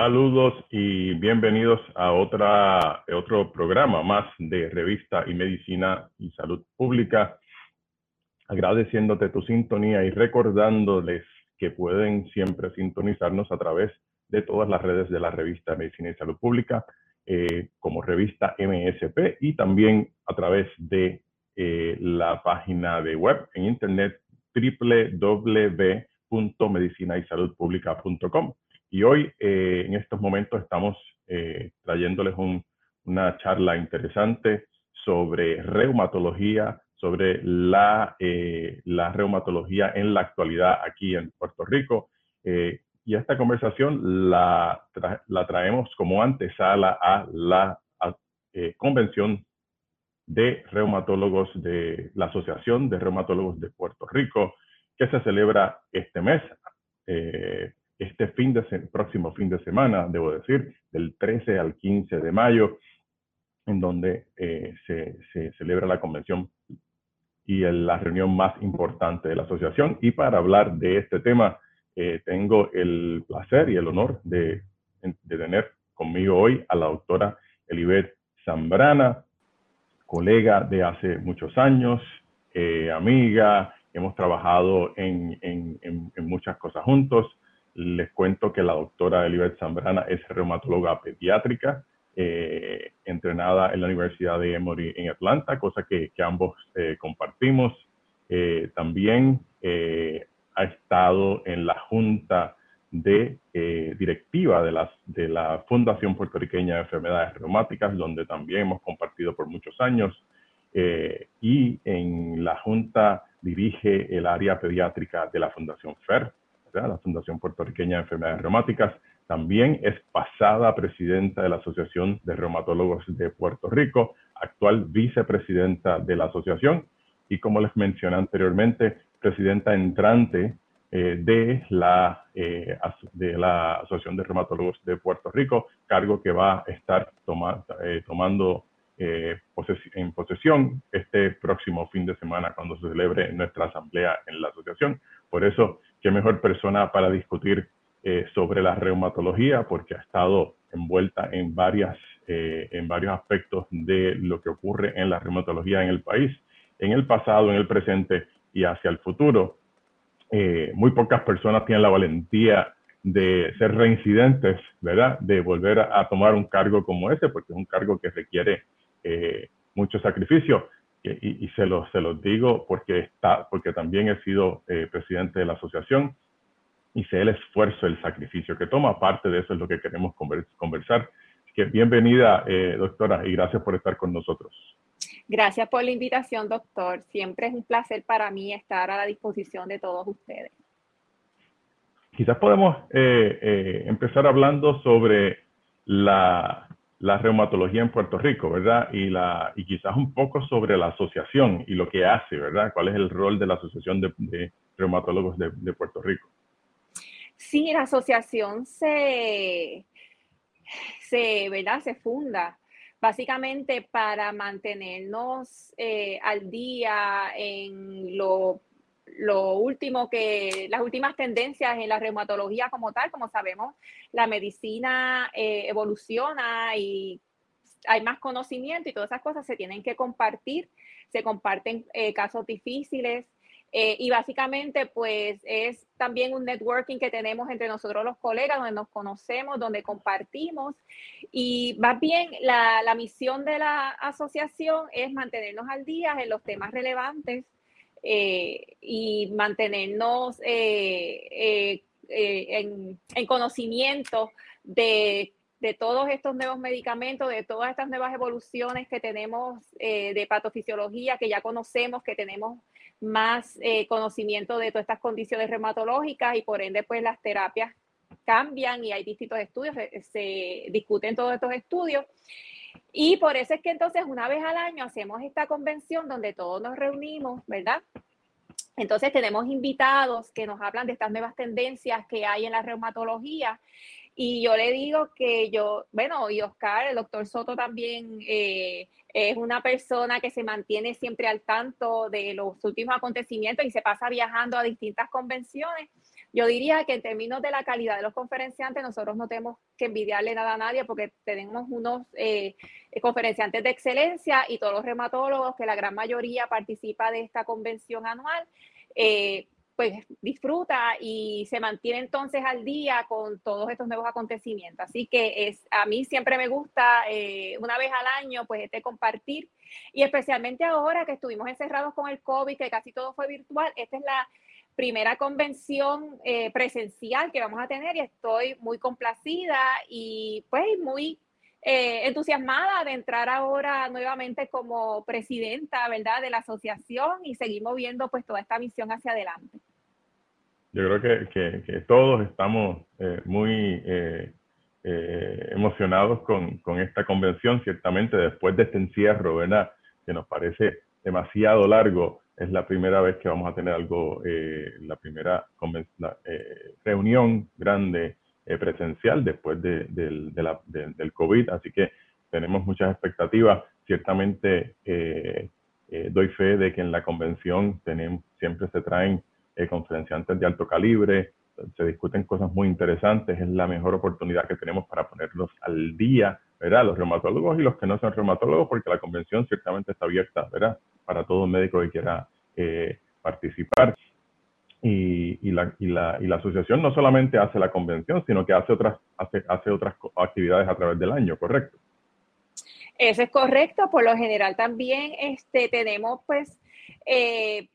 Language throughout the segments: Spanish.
Saludos y bienvenidos a otra, otro programa más de Revista y Medicina y Salud Pública. Agradeciéndote tu sintonía y recordándoles que pueden siempre sintonizarnos a través de todas las redes de la revista Medicina y Salud Pública, eh, como revista MSP y también a través de eh, la página de web en internet www.medicinaysaludpublica.com. Y hoy, eh, en estos momentos, estamos trayéndoles una charla interesante sobre reumatología, sobre la, eh, la reumatología en la actualidad aquí en Puerto Rico. Eh, y esta conversación la, traemos como antesala a la eh, convención de reumatólogos de la Asociación de Reumatólogos de Puerto Rico, que se celebra este mes, este fin de próximo fin de semana, debo decir, del 13 al 15 de mayo, en donde se, se celebra la convención y la reunión más importante de la asociación. Y para hablar de este tema, eh, tengo el placer y el honor de, de, tener conmigo hoy a la doctora Elibet Zambrana, colega de hace muchos años, eh, amiga, hemos trabajado en, en, en, muchas cosas juntos. Les cuento que la doctora Elibet Zambrana es reumatóloga pediátrica, eh, entrenada en la Universidad de Emory en Atlanta, cosa que, ambos eh, compartimos. Eh, también ha estado en la junta de directiva de, de la Fundación Puertorriqueña de Enfermedades Reumáticas, donde también hemos compartido por muchos años. y en la junta dirige el área pediátrica de la Fundación FER, la Fundación Puertorriqueña de Enfermedades Reumáticas. También es pasada presidenta de la Asociación de Reumatólogos de Puerto Rico, actual vicepresidenta de la asociación y como les mencioné anteriormente, presidenta entrante eh, de, la, eh, de la Asociación de Reumatólogos de Puerto Rico, cargo que va a estar eh, tomando en posesión este próximo fin de semana cuando se celebre nuestra asamblea en la asociación. Por eso, qué mejor persona para discutir eh, sobre la reumatología porque ha estado envuelta en, varias, eh, en varios aspectos de lo que ocurre en la reumatología en el país, en el pasado, en el presente y hacia el futuro. Eh, muy pocas personas tienen la valentía de ser reincidentes, ¿verdad? De volver a, tomar un cargo como ese, porque es un cargo que requiere mucho sacrificio. Y, y, se, los, se los digo porque, está, porque también he sido presidente de la asociación y sé el esfuerzo, el sacrificio que toma. Parte de eso es lo que queremos conversar. que bienvenida, eh, doctora, y gracias por estar con nosotros. Gracias por la invitación, doctor. Siempre es un placer para mí estar a la disposición de todos ustedes. Quizás podemos eh, eh, empezar hablando sobre la, la, reumatología en Puerto Rico, ¿verdad? Y, la, y quizás un poco sobre la asociación y lo que hace, ¿verdad? ¿Cuál es el rol de la Asociación de, Reumatólogos de Puerto Rico? Sí, la asociación se, se, ¿verdad? se funda básicamente para mantenernos eh, al día en lo, último que, las últimas tendencias en la reumatología como tal, como sabemos, la medicina eh, evoluciona y hay más conocimiento y todas esas cosas se tienen que compartir, se comparten eh, casos difíciles, eh, y básicamente, pues es también un networking que tenemos entre nosotros los colegas, donde nos conocemos, donde compartimos. Y más bien, la, la misión de la asociación es mantenernos al día en los temas relevantes eh, y mantenernos eh, en, en, conocimiento de de todos estos nuevos medicamentos, de todas estas nuevas evoluciones que tenemos de patofisiología, que ya conocemos, que tenemos más eh, conocimiento de todas estas condiciones reumatológicas y por ende pues las terapias cambian y hay distintos estudios, se, discuten todos estos estudios. Y por eso es que entonces una vez al año hacemos esta convención donde todos nos reunimos, ¿verdad? Entonces tenemos invitados que nos hablan de estas nuevas tendencias que hay en la reumatología. Y yo le digo que yo, bueno, y Oscar, el doctor Soto también eh, es una persona que se mantiene siempre al tanto de los últimos acontecimientos y se pasa viajando a distintas convenciones. Yo diría que en términos de la calidad de los conferenciantes, nosotros no tenemos que envidiarle nada a nadie porque tenemos unos eh, conferenciantes de excelencia y todos los reumatólogos, que la gran mayoría participa de esta convención anual, eh, pues disfruta y se mantiene entonces al día con todos estos nuevos acontecimientos. Así que es, a mí siempre me gusta eh, una vez al año pues este compartir y especialmente ahora que estuvimos encerrados con el COVID, que casi todo fue virtual, esta es la primera convención eh, presencial que vamos a tener y estoy muy complacida y pues muy eh, entusiasmada de entrar ahora nuevamente como presidenta, ¿verdad?, de la asociación y seguir moviendo pues toda esta misión hacia adelante. Yo creo que, todos estamos eh, muy emocionados con, esta convención, ciertamente después de este encierro, ¿verdad?, que nos parece demasiado largo es la primera vez que vamos a tener algo, eh, la primera eh, reunión grande eh, presencial después de, del COVID, así que tenemos muchas expectativas. Ciertamente doy fe de que en la convención tenemos, siempre se traen conferenciantes de alto calibre, se discuten cosas muy interesantes, es la mejor oportunidad que tenemos para ponerlos al día, ¿verdad? Los reumatólogos y los que no son reumatólogos, porque la convención ciertamente está abierta, ¿verdad? Para todo médico que quiera eh, participar. Y, la, y, la, asociación no solamente hace la convención, sino que hace otras, hace otras actividades a través del año, ¿correcto? Eso es correcto. Por lo general también este, tenemos pues eh,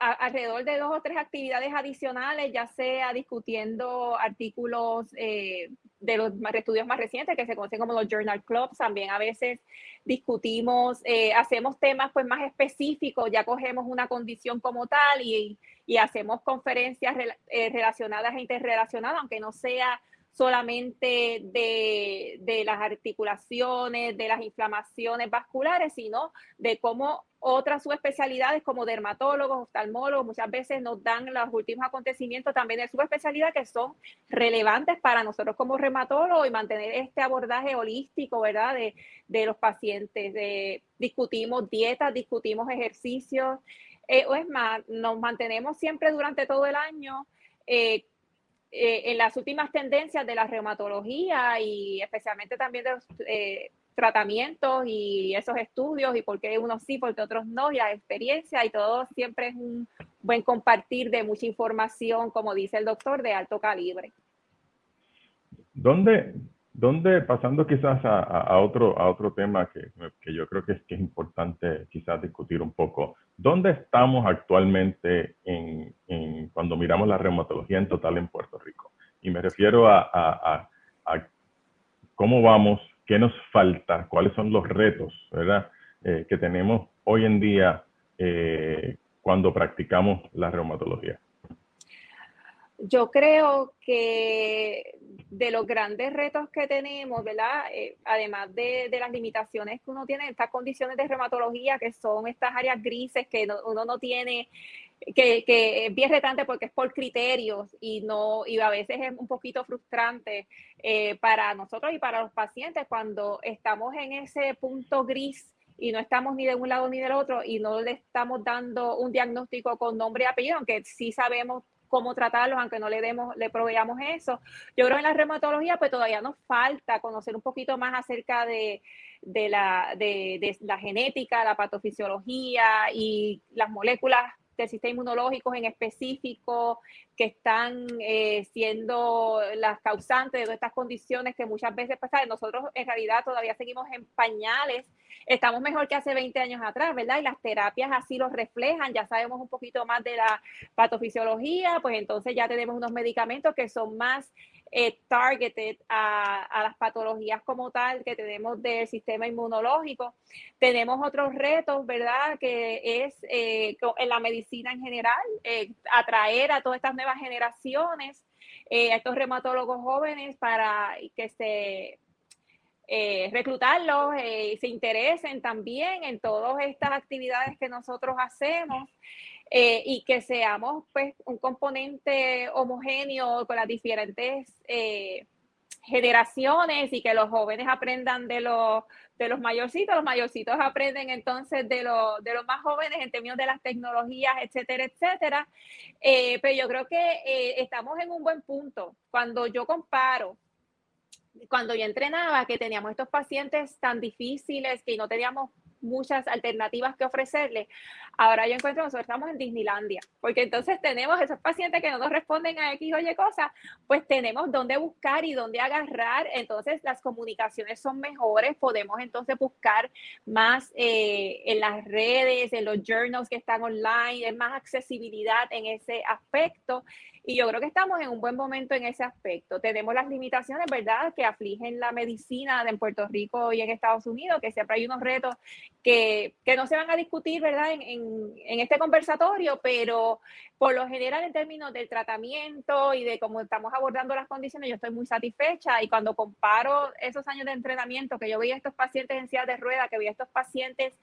alrededor de dos o tres actividades adicionales, ya sea discutiendo artículos eh, de los estudios más recientes que se conocen como los journal clubs, también a veces discutimos, eh, hacemos temas pues más específicos, ya cogemos una condición como tal y, y hacemos conferencias eh, relacionadas e interrelacionadas, aunque no sea solamente de, de, las articulaciones, de las inflamaciones vasculares, sino de cómo otras subespecialidades como dermatólogos, oftalmólogos, muchas veces nos dan los últimos acontecimientos también de subespecialidad que son relevantes para nosotros como reumatólogos y mantener este abordaje holístico, ¿verdad? De, de los pacientes. De, discutimos dietas, discutimos ejercicios, eh, o es más, nos mantenemos siempre durante todo el año eh, eh, en las últimas tendencias de la reumatología y especialmente también de los eh, tratamientos y esos estudios y por qué unos sí, por qué otros no, y la experiencia y todo siempre es un buen compartir de mucha información, como dice el doctor, de alto calibre. ¿Dónde, dónde pasando quizás a, otro, a otro tema que, que yo creo que es, que es importante quizás discutir un poco, ¿dónde estamos actualmente en, en, cuando miramos la reumatología en total en Puerto Rico? Y me refiero a, a, a cómo vamos, qué nos falta, cuáles son los retos ¿verdad? Eh, que tenemos hoy en día eh, cuando practicamos la reumatología. Yo creo que de los grandes retos que tenemos, ¿verdad? Eh, además de, las limitaciones que uno tiene, estas condiciones de reumatología, que son estas áreas grises que uno no tiene, que, es bien retante porque es por criterios y, no, y a veces es un poquito frustrante eh, para nosotros y para los pacientes cuando estamos en ese punto gris y no estamos ni de un lado ni del otro y no le estamos dando un diagnóstico con nombre y apellido, aunque sí sabemos cómo tratarlos, aunque no le demos, le proveamos eso. Yo creo que en la reumatología, pues todavía nos falta conocer un poquito más acerca de, de, la, de, de la genética, la patofisiología y las moléculas del sistema inmunológico en específico que están eh, siendo las causantes de estas condiciones que muchas veces pasan. Nosotros en realidad todavía seguimos en pañales, estamos mejor que hace 20 años atrás, ¿verdad? Y las terapias así lo reflejan, ya sabemos un poquito más de la patofisiología, pues entonces ya tenemos unos medicamentos que son más eh, targeted a, las patologías como tal que tenemos del sistema inmunológico. Tenemos otros retos, ¿verdad? Que es eh, en la medicina en general, eh, atraer a todas estas nuevas generaciones, a estos reumatólogos jóvenes para que se eh, reclutarlos, eh, se interesen también en todas estas actividades que nosotros hacemos. Eh, y que seamos pues un componente homogéneo con las diferentes eh, generaciones y que los jóvenes aprendan de los, de los mayorcitos, los mayorcitos aprenden entonces de, de los más jóvenes en términos de las tecnologías, etcétera, etcétera. Eh, pero yo creo que estamos en un buen punto. Cuando yo comparo cuando yo entrenaba, que teníamos estos pacientes tan difíciles que no teníamos muchas alternativas que ofrecerle. Ahora yo encuentro, nosotros estamos en Disneylandia, porque entonces tenemos esos pacientes que no nos responden a X o Y cosas, pues tenemos dónde buscar y dónde agarrar, entonces las comunicaciones son mejores, podemos entonces buscar más eh, en las redes, en los journals que están online, es más accesibilidad en ese aspecto. Y yo creo que estamos en un buen momento en ese aspecto. Tenemos las limitaciones, ¿verdad?, que afligen la medicina en Puerto Rico y en Estados Unidos, que siempre hay unos retos que, que no se van a discutir, ¿verdad?, en, en, este conversatorio, pero por lo general en términos del tratamiento y de cómo estamos abordando las condiciones, yo estoy muy satisfecha y cuando comparo esos años de entrenamiento que yo veía a estos pacientes en silla de rueda, que veía a estos pacientes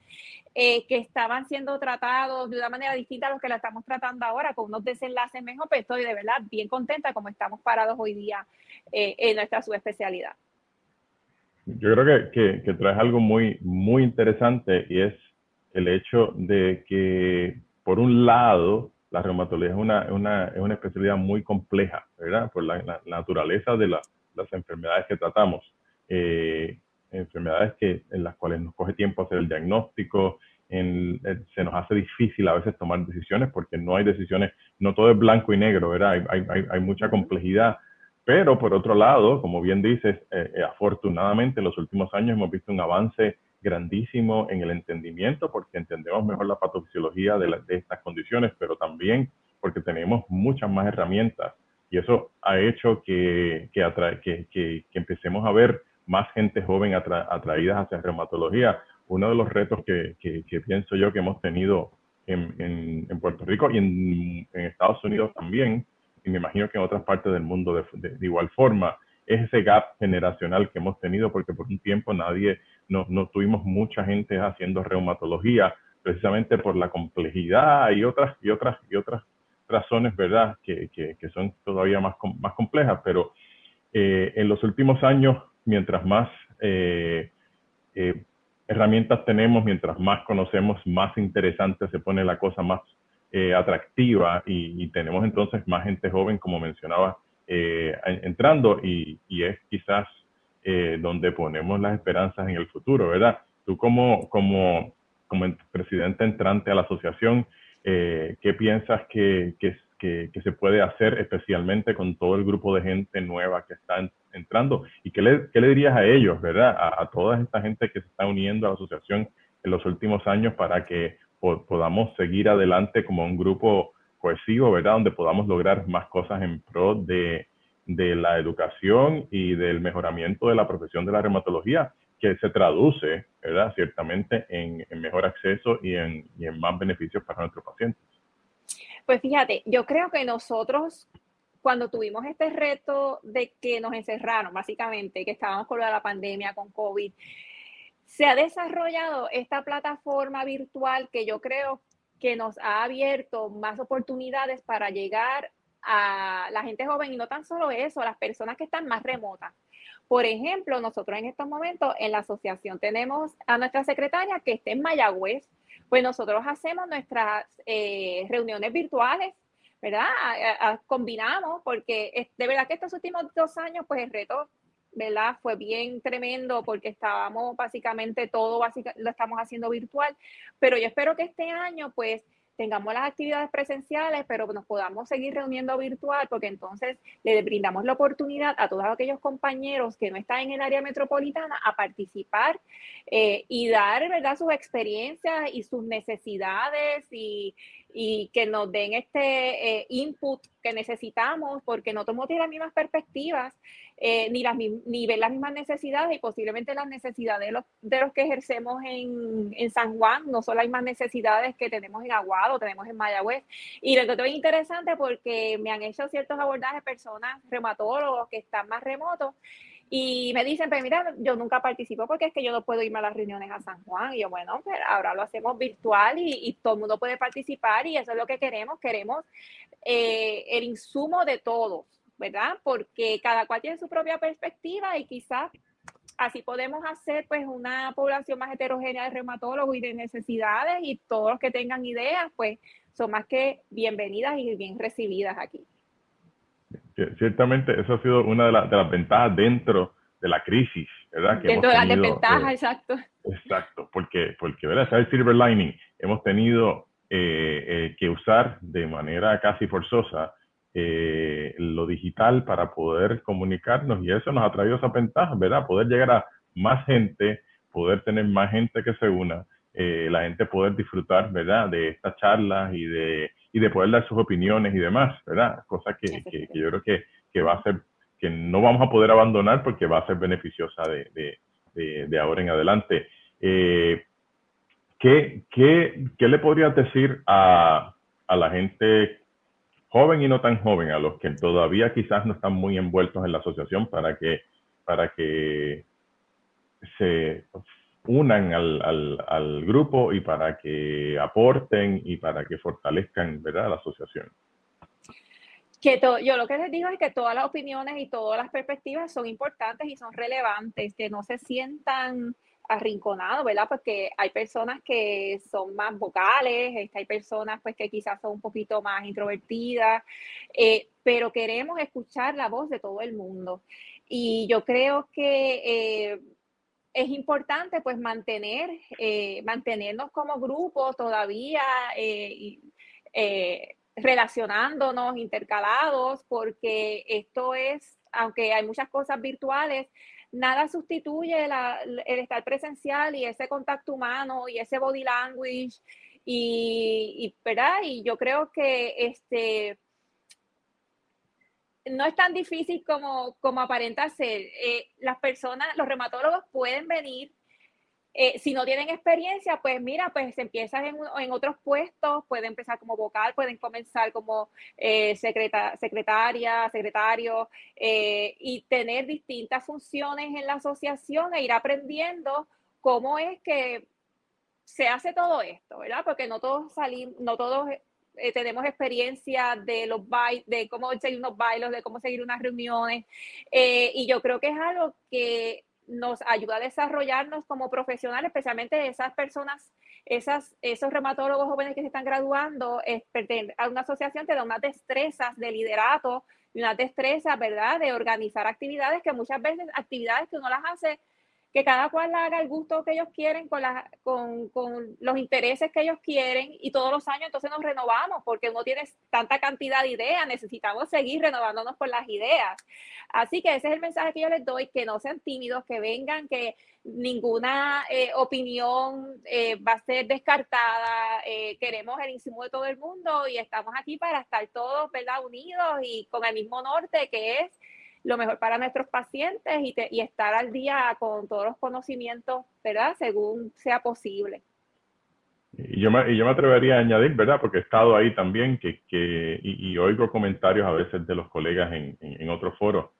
eh, que estaban siendo tratados de una manera distinta a los que la estamos tratando ahora, con unos desenlaces mejor, pues estoy de verdad bien contenta como estamos parados hoy día eh, en nuestra subespecialidad. Yo creo que, que, traes algo muy, muy interesante y es el hecho de que, por un lado, la reumatología es una, una, es una especialidad muy compleja, ¿verdad? Por la, naturaleza de las enfermedades que tratamos. Eh, enfermedades que, en las cuales nos coge tiempo hacer el diagnóstico, en, eh, se nos hace difícil a veces tomar decisiones porque no hay decisiones, no todo es blanco y negro, ¿verdad? Hay, hay, hay mucha complejidad. Pero por otro lado, como bien dices, eh, afortunadamente en los últimos años hemos visto un avance grandísimo en el entendimiento porque entendemos mejor la patofisiología de, de estas condiciones, pero también porque tenemos muchas más herramientas y eso ha hecho que, que, que, que, empecemos a ver más gente joven atra atraídas hacia reumatología. Uno de los retos que, pienso yo que hemos tenido en, en, Puerto Rico y en, Estados Unidos también, y me imagino que en otras partes del mundo de, igual forma, es ese gap generacional que hemos tenido porque por un tiempo nadie no, no tuvimos mucha gente haciendo reumatología, precisamente por la complejidad y otras, y otras, y otras razones, ¿verdad?, que, que, que son todavía más, más complejas, pero eh, en los últimos años, mientras más eh, eh, herramientas tenemos, mientras más conocemos, más interesante se pone la cosa, más atractiva y, tenemos entonces más gente joven, como mencionaba, entrando y, y, es quizás eh, donde ponemos las esperanzas en el futuro, ¿verdad? Tú como, como, como presidente entrante a la asociación, eh, ¿qué piensas que, que, que, se puede hacer especialmente con todo el grupo de gente nueva que está entrando? ¿Y qué le, qué le dirías a ellos, ¿verdad? A, a, toda esta gente que se está uniendo a la asociación en los últimos años para que podamos seguir adelante como un grupo cohesivo, ¿verdad? Donde podamos lograr más cosas en pro de, de la educación y del mejoramiento de la profesión de la reumatología, que se traduce, ¿verdad? Ciertamente en, mejor acceso y en, y en más beneficios para nuestros pacientes. Pues fíjate, yo creo que nosotros cuando tuvimos este reto de que nos encerraron, básicamente, que estábamos con la pandemia, con COVID, se ha desarrollado esta plataforma virtual que yo creo que nos ha abierto más oportunidades para llegar a la gente joven y no tan solo eso, a las personas que están más remotas. Por ejemplo, nosotros en estos momentos en la asociación tenemos a nuestra secretaria que está en Mayagüez, pues nosotros hacemos nuestras eh, reuniones virtuales, ¿verdad? combinamos porque de verdad que estos últimos dos años, pues el reto, ¿verdad? Fue bien tremendo porque estábamos básicamente todo, básicamente, lo estamos haciendo virtual, pero yo espero que este año, pues, tengamos las actividades presenciales, pero nos podamos seguir reuniendo virtual, porque entonces le brindamos la oportunidad a todos aquellos compañeros que no están en el área metropolitana a participar eh, y dar, ¿verdad?, sus experiencias y sus necesidades y, y que nos den este eh, input que necesitamos, porque no tomamos las mismas perspectivas, eh, ni, las, ni ver las mismas necesidades y posiblemente las necesidades de los, de los que ejercemos en, en, San Juan, no son las mismas necesidades que tenemos en Aguado, tenemos en Mayagüez. Y lo que es interesante porque me han hecho ciertos abordajes personas, reumatólogos que están más remotos, Y me dicen, pero mira, yo nunca participo porque es que yo no puedo irme a las reuniones a San Juan. Y yo, bueno, pero ahora lo hacemos virtual y, todo el mundo puede participar y eso es lo que queremos. Queremos eh, el insumo de todos, ¿verdad? Porque cada cual tiene su propia perspectiva y quizás así podemos hacer pues una población más heterogénea de reumatólogos y de necesidades y todos los que tengan ideas pues son más que bienvenidas y bien recibidas aquí. Ciertamente, eso ha sido una de, las ventajas dentro de la crisis, ¿verdad? Que dentro de las desventajas, eh, exacto. Exacto, porque, porque ¿verdad? el silver lining, hemos tenido eh, eh, que usar de manera casi forzosa lo digital para poder comunicarnos y eso nos ha traído esa ventaja, ¿verdad? Poder llegar a más gente, poder tener más gente que se una, la gente poder disfrutar, ¿verdad? De estas charlas y de y de poder dar sus opiniones y demás, ¿verdad? Cosa que, yo creo que, que, va a ser, que no vamos a poder abandonar porque va a ser beneficiosa de, de, de, ahora en adelante. Eh, ¿qué, qué, qué, le podrías decir a, a la gente joven y no tan joven, a los que todavía quizás no están muy envueltos en la asociación para que, para que se unan al, al, al, grupo y para que aporten y para que fortalezcan ¿verdad? la asociación. Que yo lo que les digo es que todas las opiniones y todas las perspectivas son importantes y son relevantes, que no se sientan arrinconados, ¿verdad? Porque hay personas que son más vocales, este, hay personas pues que quizás son un poquito más introvertidas, eh, pero queremos escuchar la voz de todo el mundo. Y yo creo que eh, es importante pues mantener, eh, mantenernos como grupo todavía eh, eh, relacionándonos, intercalados, porque esto es, aunque hay muchas cosas virtuales, nada sustituye el estar presencial y ese contacto humano y ese body language y, ¿verdad? y yo creo que este no es tan difícil como, como aparenta ser. Eh, las personas, los reumatólogos pueden venir, eh, si no tienen experiencia, pues mira, pues empiezan en, en otros puestos, pueden empezar como vocal, pueden comenzar como eh, secretaria, secretario, y tener distintas funciones en la asociación e ir aprendiendo cómo es que se hace todo esto, ¿verdad? Porque no todos salimos, no todos eh, tenemos experiencia de los de cómo seguir unos bailos, de cómo seguir unas reuniones. Eh, y yo creo que es algo que nos ayuda a desarrollarnos como profesionales, especialmente esas personas, esas, esos reumatólogos jóvenes que se están graduando, a una asociación te da unas destrezas de liderato y unas destrezas, ¿verdad?, de organizar actividades que muchas veces, actividades que uno las hace que cada cual haga el gusto que ellos quieren con, la, con, con, los intereses que ellos quieren y todos los años entonces nos renovamos porque uno tiene tanta cantidad de ideas, necesitamos seguir renovándonos con las ideas. Así que ese es el mensaje que yo les doy, que no sean tímidos, que vengan, que ninguna eh, opinión eh, va a ser descartada, eh, queremos el insumo de todo el mundo y estamos aquí para estar todos ¿verdad? unidos y con el mismo norte que es lo mejor para nuestros pacientes y, y estar al día con todos los conocimientos, ¿verdad? Según sea posible. Y yo, me, y yo me atrevería a añadir, ¿verdad? Porque he estado ahí también que, que y, oigo comentarios a veces de los colegas en, en, otros foros,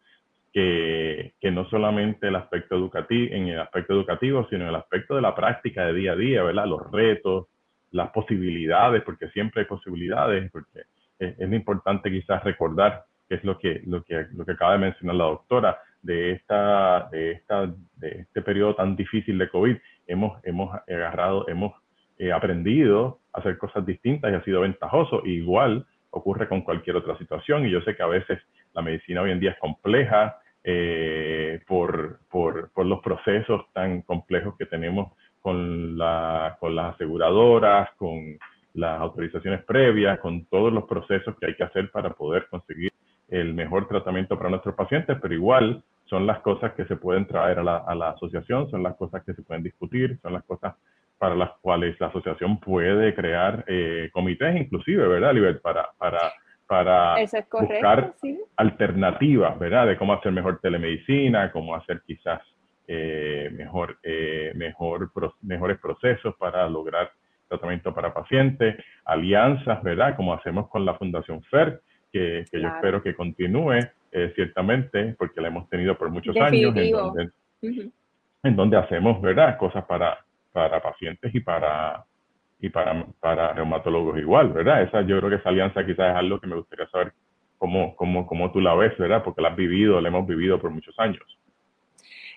que, que, no solamente el aspecto educativo, en el aspecto educativo, sino en el aspecto de la práctica de día a día, ¿verdad? Los retos, las posibilidades, porque siempre hay posibilidades, porque es, es importante quizás recordar que es lo que, lo que, lo que acaba de mencionar la doctora, de, esta, de, esta, de este periodo tan difícil de COVID, hemos, hemos agarrado, hemos eh, aprendido a hacer cosas distintas y ha sido ventajoso. igual ocurre con cualquier otra situación y yo sé que a veces la medicina hoy en día es compleja eh, por, por, por, los procesos tan complejos que tenemos con, la, con las aseguradoras, con las autorizaciones previas, con todos los procesos que hay que hacer para poder conseguir el mejor tratamiento para nuestros pacientes, pero igual son las cosas que se pueden traer a la, a la asociación, son las cosas que se pueden discutir, son las cosas para las cuales la asociación puede crear eh, comités inclusive, ¿verdad, Libet? Para, para, para buscar alternativas, ¿verdad? De cómo hacer mejor telemedicina, cómo hacer quizás eh, mejor, eh, mejor, mejores procesos para lograr tratamiento para pacientes, alianzas, ¿verdad? Como hacemos con la Fundación FER, que, yo espero que continúe eh, ciertamente, porque la hemos tenido por muchos años, en donde, hacemos, ¿verdad?, cosas para, para pacientes y para, y para, para reumatólogos igual, ¿verdad? Esa, yo creo que esa alianza quizás es algo que me gustaría saber cómo, cómo, cómo tú la ves, ¿verdad? Porque la has vivido, la hemos vivido por muchos años.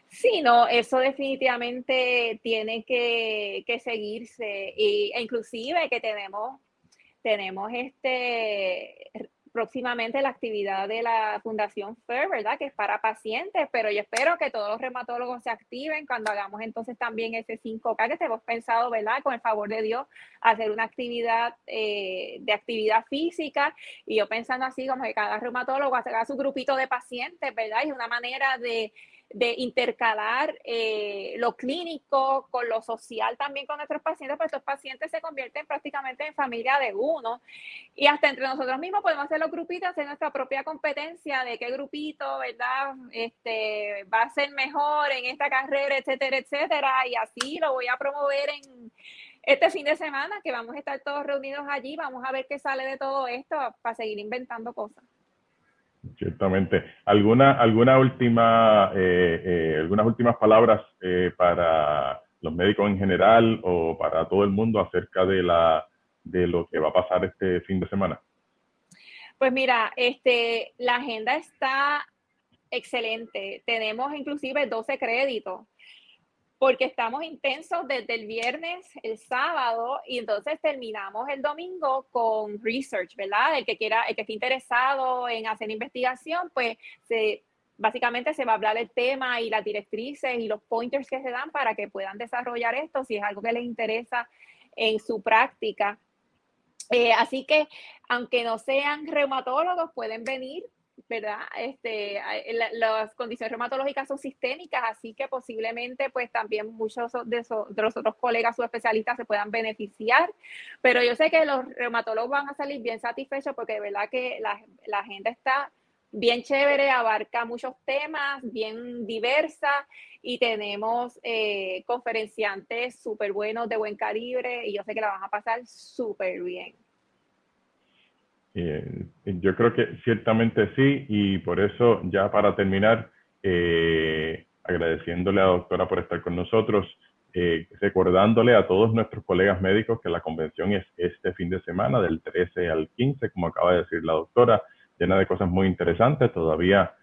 Sí, no, eso definitivamente tiene que, que seguirse y, e inclusive que tenemos, tenemos este próximamente la actividad de la Fundación FAIR, ¿verdad? Que es para pacientes, pero yo espero que todos los reumatólogos se activen cuando hagamos entonces también ese 5K que hemos pensado, ¿verdad? Con el favor de Dios, hacer una actividad eh, de actividad física y yo pensando así como que cada reumatólogo haga su grupito de pacientes, ¿verdad? Y una manera de de intercalar eh, lo clínico con lo social también con nuestros pacientes, pues estos pacientes se convierten prácticamente en familia de uno. Y hasta entre nosotros mismos podemos hacer los grupitos, hacer nuestra propia competencia de qué grupito, ¿verdad? Este, va a ser mejor en esta carrera, etcétera, etcétera. Y así lo voy a promover en este fin de semana, que vamos a estar todos reunidos allí. Vamos a ver qué sale de todo esto para seguir inventando cosas. Ciertamente. ¿Alguna, alguna última, eh, eh, algunas últimas palabras eh, para los médicos en general o para todo el mundo acerca de, la, de lo que va a pasar este fin de semana? Pues mira, este, la agenda está excelente. Tenemos inclusive 12 créditos porque estamos intensos desde el viernes, el sábado, y entonces terminamos el domingo con research, ¿verdad? El que quiera, el que esté interesado en hacer investigación, pues se, básicamente se va a hablar el tema y las directrices y los pointers que se dan para que puedan desarrollar esto si es algo que les interesa en su práctica. Eh, así que, aunque no sean reumatólogos, pueden venir ¿verdad? Este, las condiciones reumatológicas son sistémicas, así que posiblemente pues también muchos de, los otros colegas subespecialistas se puedan beneficiar, pero yo sé que los reumatólogos van a salir bien satisfechos porque de verdad que la, la agenda está bien chévere, abarca muchos temas, bien diversa y tenemos eh, conferenciantes súper buenos de buen calibre y yo sé que la van a pasar súper bien. Eh, yo creo que ciertamente sí, y por eso ya para terminar, eh, agradeciéndole a la doctora por estar con nosotros, eh, recordándole a todos nuestros colegas médicos que la convención es este fin de semana, del 13 al 15, como acaba de decir la doctora, llena de cosas muy interesantes, todavía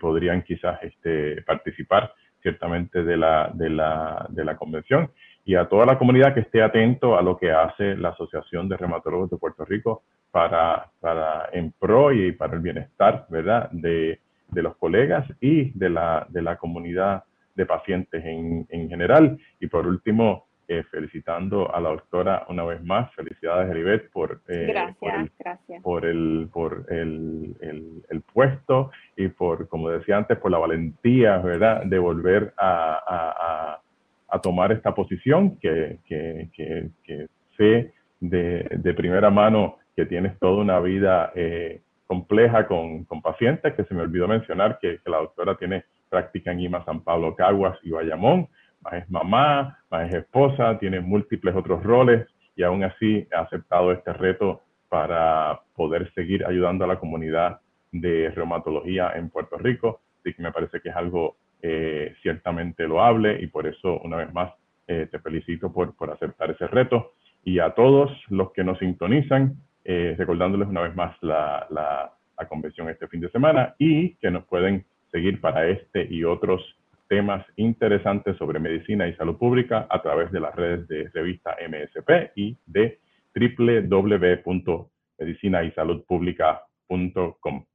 podrían quizás este, participar ciertamente de la, de, la, convención. Y a toda la comunidad que esté atento a lo que hace la Asociación de Reumatólogos de Puerto Rico para, para en pro y para el bienestar, ¿verdad? De, de los colegas y de la, de la comunidad de pacientes en, en general. Y por último, eh, felicitando a la doctora una vez más. Felicidades, Elibet, por, eh, por, el, gracias. por, el, por el, el, el, puesto y por, como decía antes, por la valentía, ¿verdad?, de volver a, a, a tomar esta posición que, que, que, que sé de, de primera mano que tienes toda una vida eh, compleja con, pacientes, que se me olvidó mencionar que, la doctora tiene práctica en IMA San Pablo, Caguas y Bayamón, más es mamá, más es esposa, tiene múltiples otros roles y aún así ha aceptado este reto para poder seguir ayudando a la comunidad de reumatología en Puerto Rico. Así que me parece que es algo eh, ciertamente loable y por eso una vez más eh, te felicito por, por aceptar ese reto. Y a todos los que nos sintonizan, eh, recordándoles una vez más la, la, convención este fin de semana y que nos pueden seguir para este y otros temas interesantes sobre medicina y salud pública a través de las redes de revista MSP y de www.medicinaysaludpublica.com.